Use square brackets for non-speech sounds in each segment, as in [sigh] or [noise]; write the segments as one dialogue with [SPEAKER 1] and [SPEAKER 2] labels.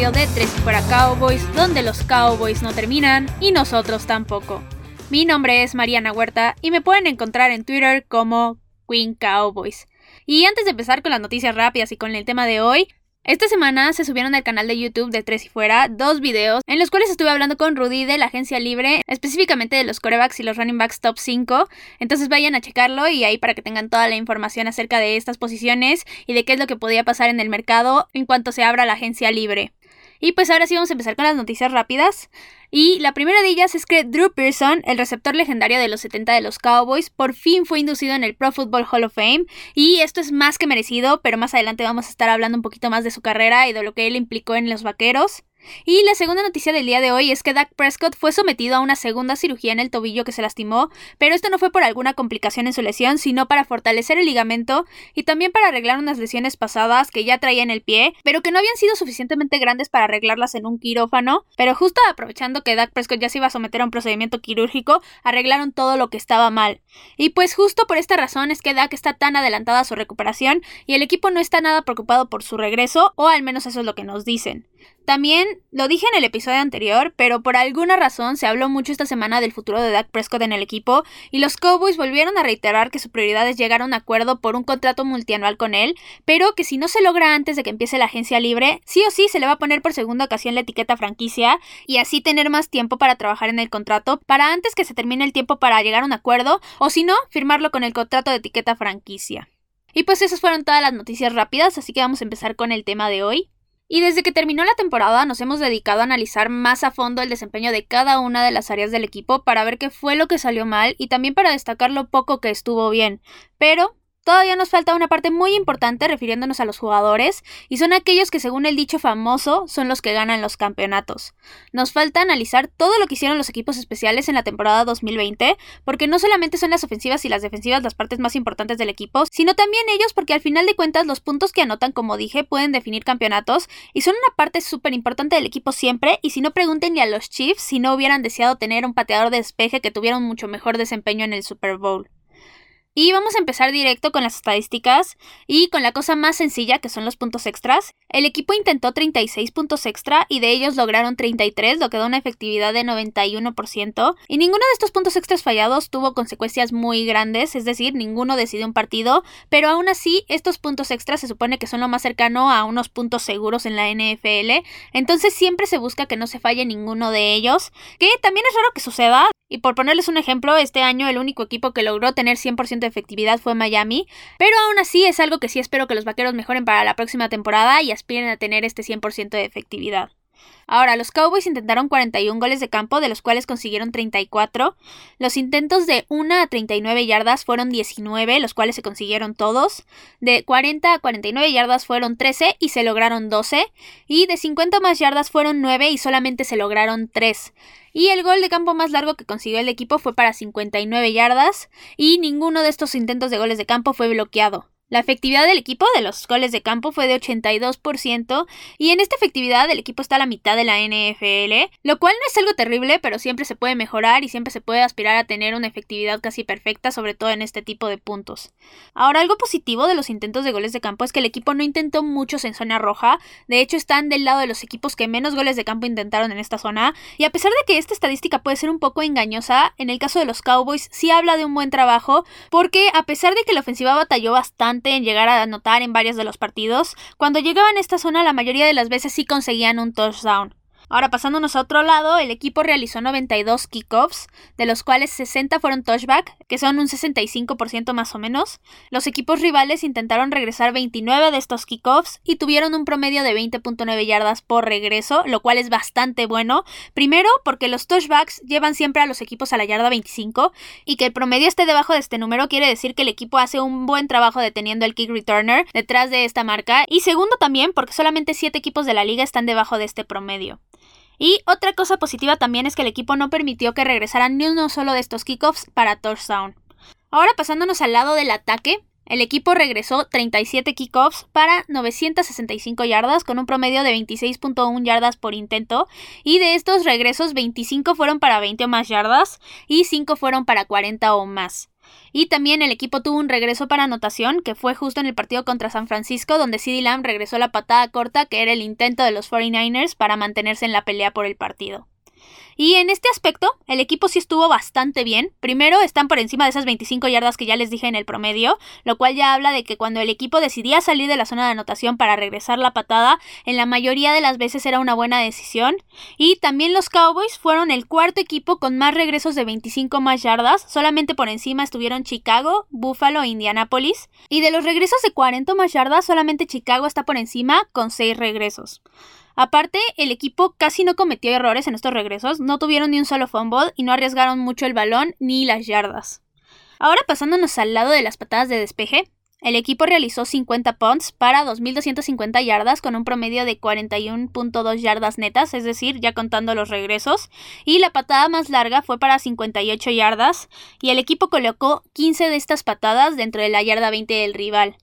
[SPEAKER 1] episodio de Tres Fuera Cowboys, donde los Cowboys no terminan y nosotros tampoco. Mi nombre es Mariana Huerta y me pueden encontrar en Twitter como Queen Cowboys. Y antes de empezar con las noticias rápidas y con el tema de hoy, esta semana se subieron al canal de YouTube de Tres y Fuera dos videos en los cuales estuve hablando con Rudy de la agencia libre, específicamente de los corebacks y los running backs top 5. Entonces vayan a checarlo y ahí para que tengan toda la información acerca de estas posiciones y de qué es lo que podía pasar en el mercado en cuanto se abra la agencia libre. Y pues ahora sí vamos a empezar con las noticias rápidas. Y la primera de ellas es que Drew Pearson, el receptor legendario de los 70 de los Cowboys, por fin fue inducido en el Pro Football Hall of Fame. Y esto es más que merecido, pero más adelante vamos a estar hablando un poquito más de su carrera y de lo que él implicó en los vaqueros. Y la segunda noticia del día de hoy es que Dak Prescott fue sometido a una segunda cirugía en el tobillo que se lastimó, pero esto no fue por alguna complicación en su lesión, sino para fortalecer el ligamento y también para arreglar unas lesiones pasadas que ya traía en el pie, pero que no habían sido suficientemente grandes para arreglarlas en un quirófano, pero justo aprovechando que Dak Prescott ya se iba a someter a un procedimiento quirúrgico, arreglaron todo lo que estaba mal. Y pues justo por esta razón es que Dak está tan adelantada a su recuperación y el equipo no está nada preocupado por su regreso, o al menos eso es lo que nos dicen. También lo dije en el episodio anterior, pero por alguna razón se habló mucho esta semana del futuro de Dak Prescott en el equipo y los Cowboys volvieron a reiterar que su prioridad es llegar a un acuerdo por un contrato multianual con él, pero que si no se logra antes de que empiece la agencia libre, sí o sí se le va a poner por segunda ocasión la etiqueta franquicia y así tener más tiempo para trabajar en el contrato para antes que se termine el tiempo para llegar a un acuerdo o si no, firmarlo con el contrato de etiqueta franquicia. Y pues esas fueron todas las noticias rápidas, así que vamos a empezar con el tema de hoy. Y desde que terminó la temporada nos hemos dedicado a analizar más a fondo el desempeño de cada una de las áreas del equipo para ver qué fue lo que salió mal y también para destacar lo poco que estuvo bien. Pero Todavía nos falta una parte muy importante refiriéndonos a los jugadores, y son aquellos que según el dicho famoso son los que ganan los campeonatos. Nos falta analizar todo lo que hicieron los equipos especiales en la temporada 2020, porque no solamente son las ofensivas y las defensivas las partes más importantes del equipo, sino también ellos porque al final de cuentas los puntos que anotan, como dije, pueden definir campeonatos, y son una parte súper importante del equipo siempre, y si no pregunten ni a los Chiefs si no hubieran deseado tener un pateador de despeje que tuviera un mucho mejor desempeño en el Super Bowl. Y vamos a empezar directo con las estadísticas y con la cosa más sencilla que son los puntos extras. El equipo intentó 36 puntos extra y de ellos lograron 33, lo que da una efectividad de 91%. Y ninguno de estos puntos extras fallados tuvo consecuencias muy grandes, es decir, ninguno decidió un partido, pero aún así estos puntos extras se supone que son lo más cercano a unos puntos seguros en la NFL, entonces siempre se busca que no se falle ninguno de ellos, que también es raro que suceda, y por ponerles un ejemplo, este año el único equipo que logró tener 100% de efectividad fue Miami, pero aún así es algo que sí espero que los vaqueros mejoren para la próxima temporada y aspiren a tener este 100% de efectividad. Ahora, los Cowboys intentaron 41 goles de campo, de los cuales consiguieron 34. Los intentos de 1 a 39 yardas fueron 19, los cuales se consiguieron todos. De 40 a 49 yardas fueron 13 y se lograron 12. Y de 50 más yardas fueron 9 y solamente se lograron 3. Y el gol de campo más largo que consiguió el equipo fue para 59 yardas y ninguno de estos intentos de goles de campo fue bloqueado. La efectividad del equipo de los goles de campo fue de 82% y en esta efectividad el equipo está a la mitad de la NFL, lo cual no es algo terrible, pero siempre se puede mejorar y siempre se puede aspirar a tener una efectividad casi perfecta, sobre todo en este tipo de puntos. Ahora, algo positivo de los intentos de goles de campo es que el equipo no intentó muchos en zona roja, de hecho están del lado de los equipos que menos goles de campo intentaron en esta zona, y a pesar de que esta estadística puede ser un poco engañosa, en el caso de los Cowboys sí habla de un buen trabajo, porque a pesar de que la ofensiva batalló bastante, en llegar a anotar en varios de los partidos, cuando llegaban a esta zona la mayoría de las veces sí conseguían un touchdown. Ahora pasándonos a otro lado, el equipo realizó 92 kickoffs, de los cuales 60 fueron touchback, que son un 65% más o menos. Los equipos rivales intentaron regresar 29 de estos kickoffs y tuvieron un promedio de 20.9 yardas por regreso, lo cual es bastante bueno. Primero, porque los touchbacks llevan siempre a los equipos a la yarda 25 y que el promedio esté debajo de este número quiere decir que el equipo hace un buen trabajo deteniendo el kick returner detrás de esta marca. Y segundo también porque solamente 7 equipos de la liga están debajo de este promedio. Y otra cosa positiva también es que el equipo no permitió que regresaran ni uno solo de estos kickoffs para touchdown. Ahora pasándonos al lado del ataque, el equipo regresó 37 kickoffs para 965 yardas con un promedio de 26.1 yardas por intento y de estos regresos 25 fueron para 20 o más yardas y 5 fueron para 40 o más. Y también el equipo tuvo un regreso para anotación, que fue justo en el partido contra San Francisco, donde CeeDee Lamb regresó la patada corta, que era el intento de los 49ers para mantenerse en la pelea por el partido. Y en este aspecto, el equipo sí estuvo bastante bien. Primero, están por encima de esas 25 yardas que ya les dije en el promedio, lo cual ya habla de que cuando el equipo decidía salir de la zona de anotación para regresar la patada, en la mayoría de las veces era una buena decisión. Y también los Cowboys fueron el cuarto equipo con más regresos de 25 más yardas, solamente por encima estuvieron Chicago, Buffalo e Indianapolis. Y de los regresos de 40 más yardas, solamente Chicago está por encima con 6 regresos. Aparte, el equipo casi no cometió errores en estos regresos, no tuvieron ni un solo fumble y no arriesgaron mucho el balón ni las yardas. Ahora pasándonos al lado de las patadas de despeje, el equipo realizó 50 punts para 2.250 yardas con un promedio de 41.2 yardas netas, es decir, ya contando los regresos, y la patada más larga fue para 58 yardas, y el equipo colocó 15 de estas patadas dentro de la yarda 20 del rival.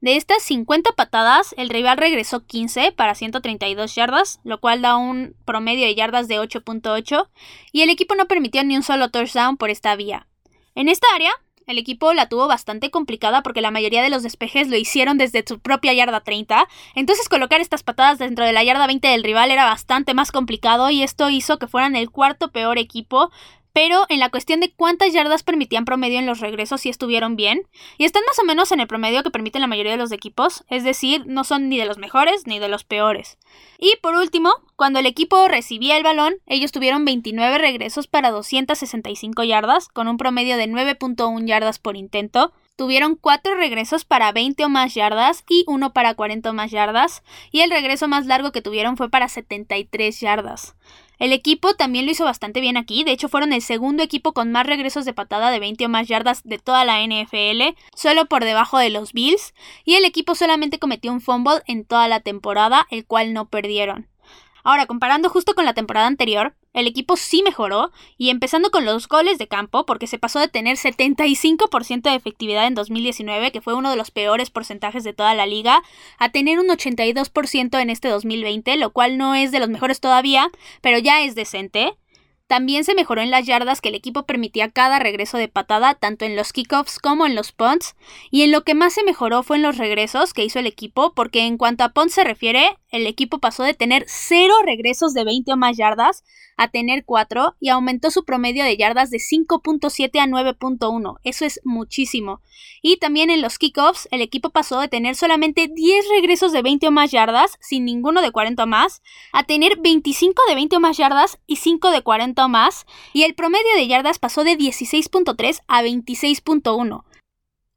[SPEAKER 1] De estas 50 patadas, el rival regresó 15 para 132 yardas, lo cual da un promedio de yardas de 8.8, y el equipo no permitió ni un solo touchdown por esta vía. En esta área, el equipo la tuvo bastante complicada porque la mayoría de los despejes lo hicieron desde su propia yarda 30, entonces colocar estas patadas dentro de la yarda 20 del rival era bastante más complicado y esto hizo que fueran el cuarto peor equipo pero en la cuestión de cuántas yardas permitían promedio en los regresos sí estuvieron bien, y están más o menos en el promedio que permiten la mayoría de los equipos, es decir, no son ni de los mejores ni de los peores. Y por último, cuando el equipo recibía el balón, ellos tuvieron 29 regresos para 265 yardas, con un promedio de 9.1 yardas por intento, tuvieron 4 regresos para 20 o más yardas y uno para 40 o más yardas, y el regreso más largo que tuvieron fue para 73 yardas. El equipo también lo hizo bastante bien aquí, de hecho fueron el segundo equipo con más regresos de patada de 20 o más yardas de toda la NFL, solo por debajo de los Bills, y el equipo solamente cometió un fumble en toda la temporada, el cual no perdieron. Ahora, comparando justo con la temporada anterior, el equipo sí mejoró, y empezando con los goles de campo, porque se pasó de tener 75% de efectividad en 2019, que fue uno de los peores porcentajes de toda la liga, a tener un 82% en este 2020, lo cual no es de los mejores todavía, pero ya es decente. También se mejoró en las yardas que el equipo permitía cada regreso de patada, tanto en los kickoffs como en los punts, y en lo que más se mejoró fue en los regresos que hizo el equipo, porque en cuanto a punts se refiere, el equipo pasó de tener 0 regresos de 20 o más yardas a tener 4 y aumentó su promedio de yardas de 5.7 a 9.1. Eso es muchísimo. Y también en los kickoffs, el equipo pasó de tener solamente 10 regresos de 20 o más yardas, sin ninguno de 40 o más, a tener 25 de 20 o más yardas y 5 de 40 o más, y el promedio de yardas pasó de 16.3 a 26.1.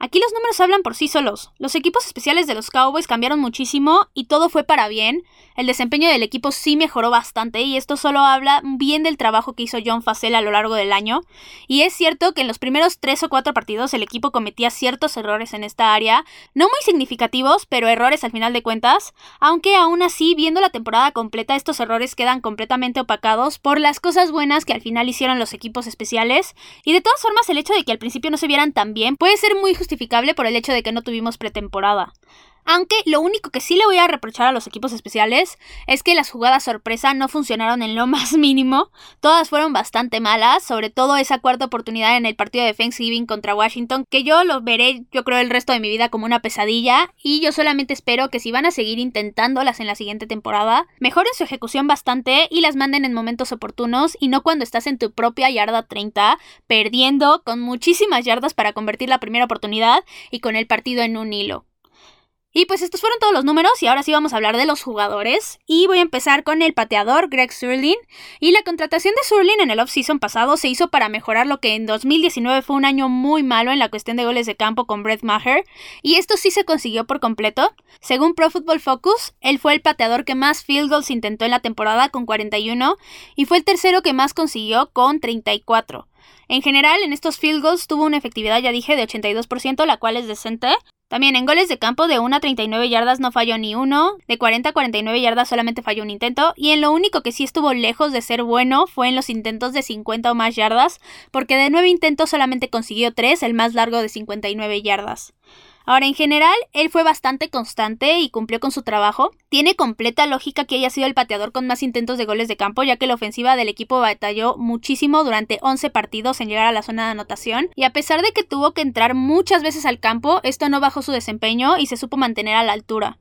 [SPEAKER 1] Aquí los números hablan por sí solos. Los equipos especiales de los Cowboys cambiaron muchísimo y todo fue para bien. El desempeño del equipo sí mejoró bastante y esto solo habla bien del trabajo que hizo John Facel a lo largo del año. Y es cierto que en los primeros tres o cuatro partidos el equipo cometía ciertos errores en esta área, no muy significativos, pero errores al final de cuentas, aunque aún así, viendo la temporada completa, estos errores quedan completamente opacados por las cosas buenas que al final hicieron los equipos especiales. Y de todas formas, el hecho de que al principio no se vieran tan bien puede ser muy justificado por el hecho de que no tuvimos pretemporada. Aunque lo único que sí le voy a reprochar a los equipos especiales es que las jugadas sorpresa no funcionaron en lo [laughs] más mínimo. Todas fueron bastante malas, sobre todo esa cuarta oportunidad en el partido de Thanksgiving contra Washington, que yo lo veré yo creo el resto de mi vida como una pesadilla y yo solamente espero que si van a seguir intentándolas en la siguiente temporada, mejoren su ejecución bastante y las manden en momentos oportunos y no cuando estás en tu propia yarda 30, perdiendo con muchísimas yardas para convertir la primera oportunidad y con el partido en un hilo. Y pues estos fueron todos los números y ahora sí vamos a hablar de los jugadores. Y voy a empezar con el pateador Greg Surlin. Y la contratación de Surlin en el offseason pasado se hizo para mejorar lo que en 2019 fue un año muy malo en la cuestión de goles de campo con Brett Maher. Y esto sí se consiguió por completo. Según Pro Football Focus, él fue el pateador que más field goals intentó en la temporada con 41 y fue el tercero que más consiguió con 34. En general, en estos field goals tuvo una efectividad, ya dije, de 82%, la cual es decente. También en goles de campo de 1 a 39 yardas no falló ni uno, de 40 a 49 yardas solamente falló un intento, y en lo único que sí estuvo lejos de ser bueno fue en los intentos de 50 o más yardas, porque de 9 intentos solamente consiguió 3, el más largo de 59 yardas. Ahora, en general, él fue bastante constante y cumplió con su trabajo. Tiene completa lógica que haya sido el pateador con más intentos de goles de campo, ya que la ofensiva del equipo batalló muchísimo durante 11 partidos en llegar a la zona de anotación, y a pesar de que tuvo que entrar muchas veces al campo, esto no bajó su desempeño y se supo mantener a la altura.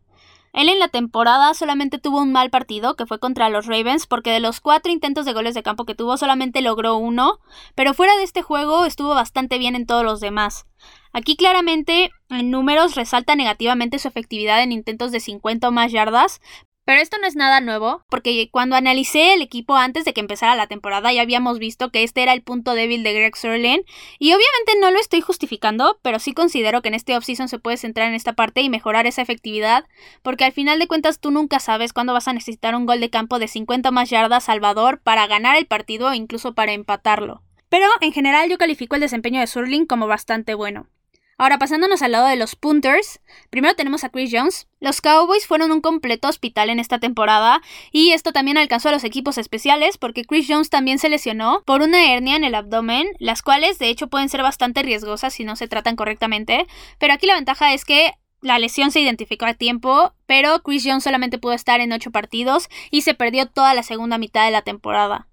[SPEAKER 1] Él en la temporada solamente tuvo un mal partido, que fue contra los Ravens, porque de los cuatro intentos de goles de campo que tuvo solamente logró uno, pero fuera de este juego estuvo bastante bien en todos los demás. Aquí claramente en números resalta negativamente su efectividad en intentos de 50 o más yardas, pero esto no es nada nuevo, porque cuando analicé el equipo antes de que empezara la temporada ya habíamos visto que este era el punto débil de Greg Sörlin, y obviamente no lo estoy justificando, pero sí considero que en este offseason se puede centrar en esta parte y mejorar esa efectividad, porque al final de cuentas tú nunca sabes cuándo vas a necesitar un gol de campo de 50 más yardas Salvador para ganar el partido o incluso para empatarlo. Pero en general yo califico el desempeño de Sörlin como bastante bueno. Ahora pasándonos al lado de los punters, primero tenemos a Chris Jones. Los Cowboys fueron un completo hospital en esta temporada y esto también alcanzó a los equipos especiales porque Chris Jones también se lesionó por una hernia en el abdomen, las cuales de hecho pueden ser bastante riesgosas si no se tratan correctamente, pero aquí la ventaja es que la lesión se identificó a tiempo, pero Chris Jones solamente pudo estar en 8 partidos y se perdió toda la segunda mitad de la temporada.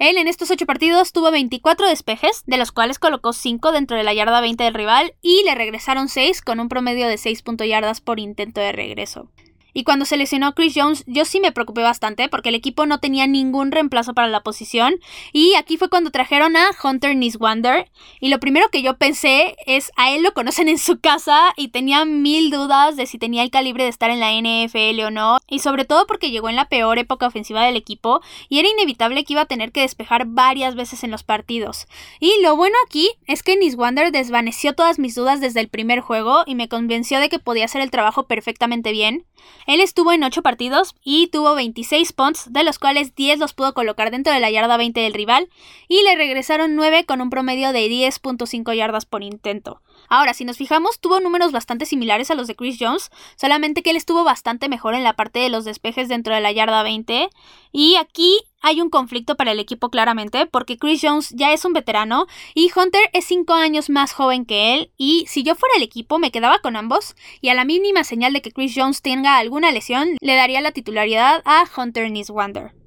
[SPEAKER 1] Él en estos 8 partidos tuvo 24 despejes, de los cuales colocó 5 dentro de la yarda 20 del rival y le regresaron 6 con un promedio de 6 yardas por intento de regreso. Y cuando se lesionó Chris Jones, yo sí me preocupé bastante porque el equipo no tenía ningún reemplazo para la posición. Y aquí fue cuando trajeron a Hunter Niswander. Y lo primero que yo pensé es: a él lo conocen en su casa y tenía mil dudas de si tenía el calibre de estar en la NFL o no. Y sobre todo porque llegó en la peor época ofensiva del equipo y era inevitable que iba a tener que despejar varias veces en los partidos. Y lo bueno aquí es que Niswander desvaneció todas mis dudas desde el primer juego y me convenció de que podía hacer el trabajo perfectamente bien. Él estuvo en 8 partidos y tuvo 26 punts, de los cuales 10 los pudo colocar dentro de la yarda 20 del rival, y le regresaron 9 con un promedio de 10.5 yardas por intento. Ahora, si nos fijamos, tuvo números bastante similares a los de Chris Jones, solamente que él estuvo bastante mejor en la parte de los despejes dentro de la yarda 20, y aquí hay un conflicto para el equipo claramente, porque Chris Jones ya es un veterano y Hunter es 5 años más joven que él, y si yo fuera el equipo me quedaba con ambos, y a la mínima señal de que Chris Jones tenga alguna lesión, le daría la titularidad a Hunter Niswander.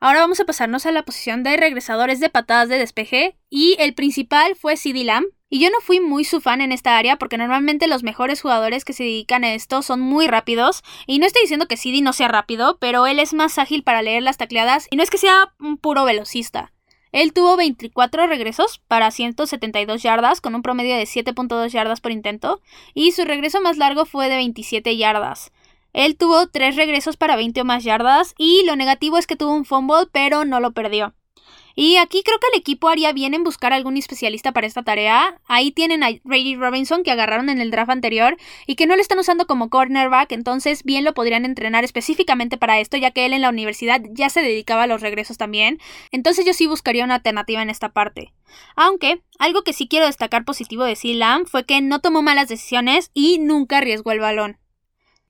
[SPEAKER 1] Ahora vamos a pasarnos a la posición de regresadores de patadas de despeje, y el principal fue CD Lamb, y yo no fui muy su fan en esta área porque normalmente los mejores jugadores que se dedican a esto son muy rápidos. Y no estoy diciendo que CD no sea rápido, pero él es más ágil para leer las tacleadas y no es que sea un puro velocista. Él tuvo 24 regresos para 172 yardas con un promedio de 7.2 yardas por intento y su regreso más largo fue de 27 yardas. Él tuvo 3 regresos para 20 o más yardas y lo negativo es que tuvo un fumble pero no lo perdió. Y aquí creo que el equipo haría bien en buscar algún especialista para esta tarea. Ahí tienen a Reggie Robinson que agarraron en el draft anterior y que no lo están usando como cornerback, entonces bien lo podrían entrenar específicamente para esto, ya que él en la universidad ya se dedicaba a los regresos también. Entonces yo sí buscaría una alternativa en esta parte. Aunque, algo que sí quiero destacar positivo de C. fue que no tomó malas decisiones y nunca arriesgó el balón.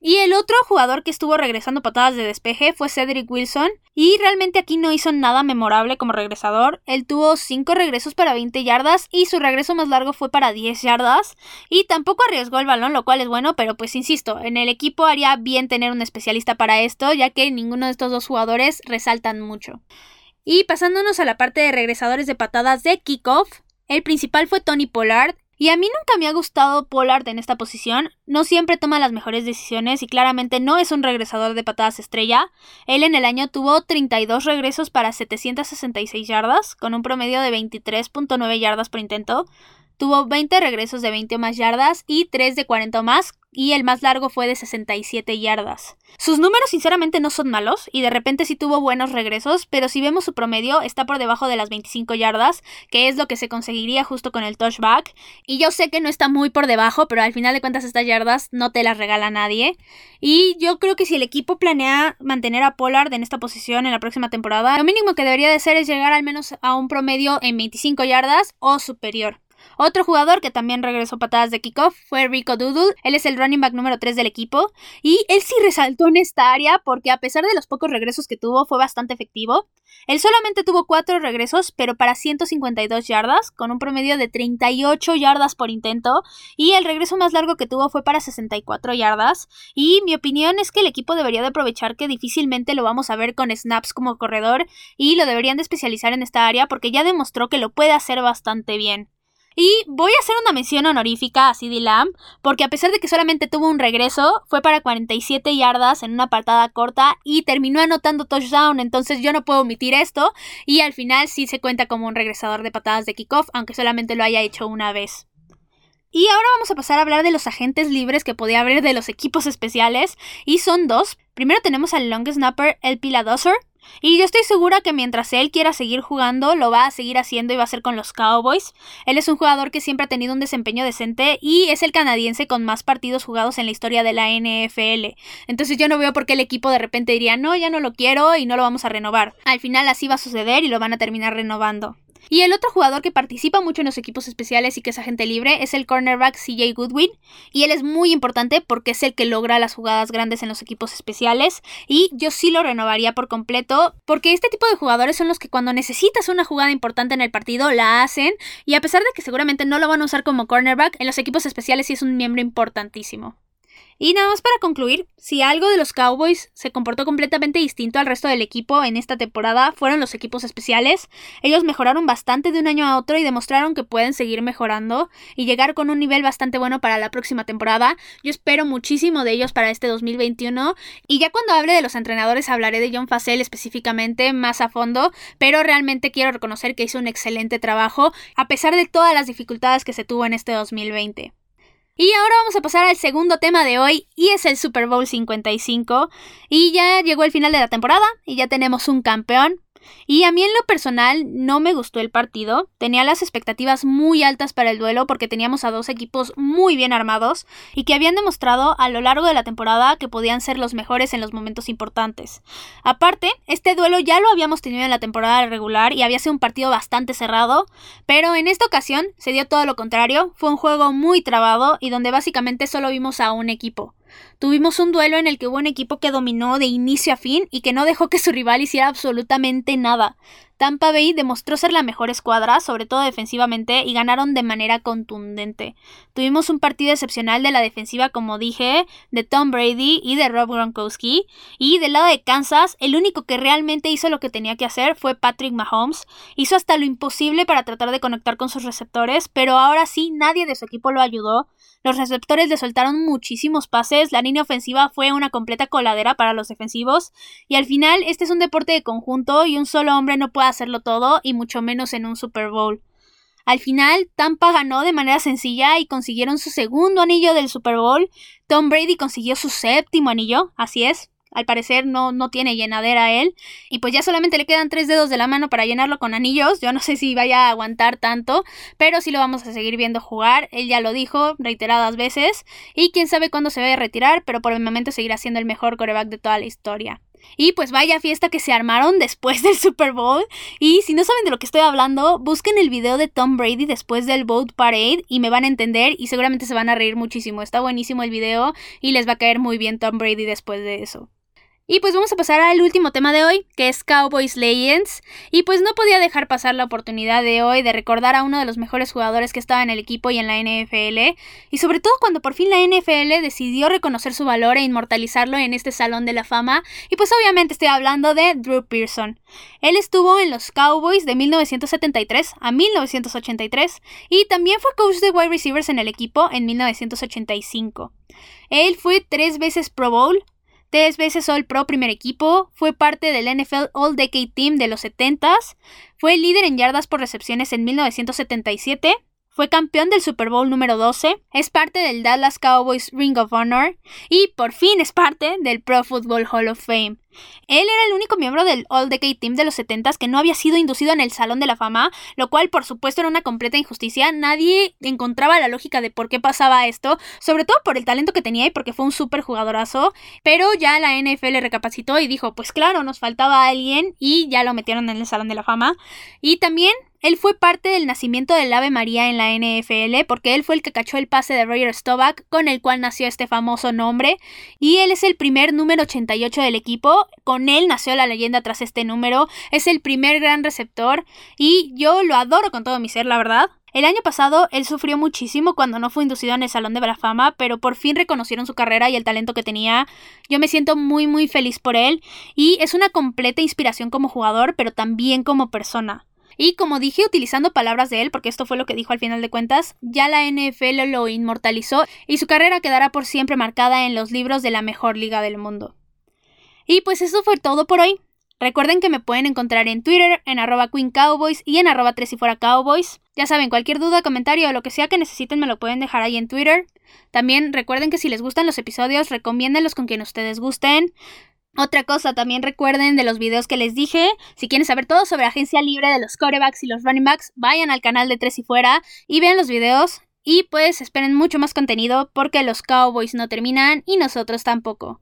[SPEAKER 1] Y el otro jugador que estuvo regresando patadas de despeje fue Cedric Wilson. Y realmente aquí no hizo nada memorable como regresador. Él tuvo 5 regresos para 20 yardas y su regreso más largo fue para 10 yardas. Y tampoco arriesgó el balón, lo cual es bueno, pero pues insisto, en el equipo haría bien tener un especialista para esto, ya que ninguno de estos dos jugadores resaltan mucho. Y pasándonos a la parte de regresadores de patadas de kickoff, el principal fue Tony Pollard, y a mí nunca me ha gustado Pollard en esta posición, no siempre toma las mejores decisiones y claramente no es un regresador de patadas estrella. Él en el año tuvo 32 regresos para 766 yardas, con un promedio de 23.9 yardas por intento, Tuvo 20 regresos de 20 o más yardas y 3 de 40 o más, y el más largo fue de 67 yardas. Sus números sinceramente no son malos, y de repente sí tuvo buenos regresos, pero si vemos su promedio está por debajo de las 25 yardas, que es lo que se conseguiría justo con el touchback, y yo sé que no está muy por debajo, pero al final de cuentas estas yardas no te las regala nadie, y yo creo que si el equipo planea mantener a Pollard en esta posición en la próxima temporada, lo mínimo que debería de ser es llegar al menos a un promedio en 25 yardas o superior. Otro jugador que también regresó patadas de kickoff fue Rico Doodle. Él es el running back número 3 del equipo. Y él sí resaltó en esta área porque a pesar de los pocos regresos que tuvo fue bastante efectivo. Él solamente tuvo 4 regresos, pero para 152 yardas, con un promedio de 38 yardas por intento. Y el regreso más largo que tuvo fue para 64 yardas. Y mi opinión es que el equipo debería de aprovechar que difícilmente lo vamos a ver con snaps como corredor y lo deberían de especializar en esta área porque ya demostró que lo puede hacer bastante bien. Y voy a hacer una mención honorífica a CD Lamb, porque a pesar de que solamente tuvo un regreso, fue para 47 yardas en una patada corta y terminó anotando touchdown, entonces yo no puedo omitir esto, y al final sí se cuenta como un regresador de patadas de kickoff, aunque solamente lo haya hecho una vez. Y ahora vamos a pasar a hablar de los agentes libres que podía haber de los equipos especiales, y son dos. Primero tenemos al long snapper, el Piladoser, y yo estoy segura que mientras él quiera seguir jugando, lo va a seguir haciendo y va a ser con los Cowboys. Él es un jugador que siempre ha tenido un desempeño decente y es el canadiense con más partidos jugados en la historia de la NFL. Entonces yo no veo por qué el equipo de repente diría, no, ya no lo quiero y no lo vamos a renovar. Al final así va a suceder y lo van a terminar renovando. Y el otro jugador que participa mucho en los equipos especiales y que es agente libre es el cornerback CJ Goodwin. Y él es muy importante porque es el que logra las jugadas grandes en los equipos especiales. Y yo sí lo renovaría por completo porque este tipo de jugadores son los que cuando necesitas una jugada importante en el partido la hacen. Y a pesar de que seguramente no lo van a usar como cornerback, en los equipos especiales sí es un miembro importantísimo. Y nada más para concluir, si algo de los Cowboys se comportó completamente distinto al resto del equipo en esta temporada fueron los equipos especiales. Ellos mejoraron bastante de un año a otro y demostraron que pueden seguir mejorando y llegar con un nivel bastante bueno para la próxima temporada. Yo espero muchísimo de ellos para este 2021 y ya cuando hable de los entrenadores hablaré de John Facel específicamente más a fondo, pero realmente quiero reconocer que hizo un excelente trabajo a pesar de todas las dificultades que se tuvo en este 2020. Y ahora vamos a pasar al segundo tema de hoy y es el Super Bowl 55. Y ya llegó el final de la temporada y ya tenemos un campeón. Y a mí en lo personal no me gustó el partido. Tenía las expectativas muy altas para el duelo porque teníamos a dos equipos muy bien armados y que habían demostrado a lo largo de la temporada que podían ser los mejores en los momentos importantes. Aparte, este duelo ya lo habíamos tenido en la temporada regular y había sido un partido bastante cerrado, pero en esta ocasión se dio todo lo contrario. Fue un juego muy trabado y donde básicamente solo vimos a un equipo. Tuvimos un duelo en el que hubo un equipo que dominó de inicio a fin y que no dejó que su rival hiciera absolutamente nada. Tampa Bay demostró ser la mejor escuadra, sobre todo defensivamente, y ganaron de manera contundente. Tuvimos un partido excepcional de la defensiva, como dije, de Tom Brady y de Rob Gronkowski. Y del lado de Kansas, el único que realmente hizo lo que tenía que hacer fue Patrick Mahomes. Hizo hasta lo imposible para tratar de conectar con sus receptores, pero ahora sí nadie de su equipo lo ayudó. Los receptores le soltaron muchísimos pases, la línea ofensiva fue una completa coladera para los defensivos, y al final este es un deporte de conjunto y un solo hombre no puede hacerlo todo, y mucho menos en un Super Bowl. Al final, Tampa ganó de manera sencilla y consiguieron su segundo anillo del Super Bowl. Tom Brady consiguió su séptimo anillo, así es, al parecer no, no tiene llenadera él. Y pues ya solamente le quedan tres dedos de la mano para llenarlo con anillos. Yo no sé si vaya a aguantar tanto, pero sí lo vamos a seguir viendo jugar. Él ya lo dijo reiteradas veces. Y quién sabe cuándo se vaya a retirar, pero por el momento seguirá siendo el mejor coreback de toda la historia. Y pues vaya fiesta que se armaron después [laughs] del Super Bowl. Y si no saben de lo que estoy hablando, busquen el video de Tom Brady después del Boat Parade y me van a entender y seguramente se van a reír muchísimo. Está buenísimo el video y les va a caer muy bien Tom Brady después de eso. Y pues vamos a pasar al último tema de hoy, que es Cowboys Legends. Y pues no podía dejar pasar la oportunidad de hoy de recordar a uno de los mejores jugadores que estaba en el equipo y en la NFL. Y sobre todo cuando por fin la NFL decidió reconocer su valor e inmortalizarlo en este Salón de la Fama. Y pues obviamente estoy hablando de Drew Pearson. Él estuvo en los Cowboys de 1973 a 1983 y también fue coach de wide receivers en el equipo en 1985. Él fue tres veces Pro Bowl, tres veces All Pro primer equipo, fue parte del NFL All Decade Team de los 70s, fue líder en yardas por recepciones en 1977, fue campeón del Super Bowl número 12, es parte del Dallas Cowboys Ring of Honor y por fin es parte del Pro Football Hall of Fame. Él era el único miembro del All Decade Team de los 70s que no había sido inducido en el Salón de la Fama, lo cual por supuesto era una completa injusticia. Nadie encontraba la lógica de por qué pasaba esto, sobre todo por el talento que tenía y porque fue un súper jugadorazo. Pero ya la NFL recapacitó y dijo, pues claro, nos faltaba alguien y ya lo metieron en el Salón de la Fama. Y también él fue parte del nacimiento del Ave María en la NFL porque él fue el que cachó el pase de Roger Staubach con el cual nació este famoso nombre y él es el primer número 88 del equipo, con él nació la leyenda tras este número, es el primer gran receptor y yo lo adoro con todo mi ser, la verdad. El año pasado él sufrió muchísimo cuando no fue inducido en el Salón de la Fama, pero por fin reconocieron su carrera y el talento que tenía. Yo me siento muy muy feliz por él y es una completa inspiración como jugador, pero también como persona. Y como dije, utilizando palabras de él, porque esto fue lo que dijo al final de cuentas, ya la NFL lo inmortalizó y su carrera quedará por siempre marcada en los libros de la mejor liga del mundo. Y pues eso fue todo por hoy. Recuerden que me pueden encontrar en Twitter, en arroba Queen Cowboys y en arroba tres y fuera Cowboys. Ya saben, cualquier duda, comentario o lo que sea que necesiten me lo pueden dejar ahí en Twitter. También recuerden que si les gustan los episodios, recomiéndenlos con quien ustedes gusten. Otra cosa, también recuerden de los videos que les dije. Si quieren saber todo sobre agencia libre de los corebacks y los running backs, vayan al canal de Tres y Fuera y vean los videos. Y pues esperen mucho más contenido porque los Cowboys no terminan y nosotros tampoco.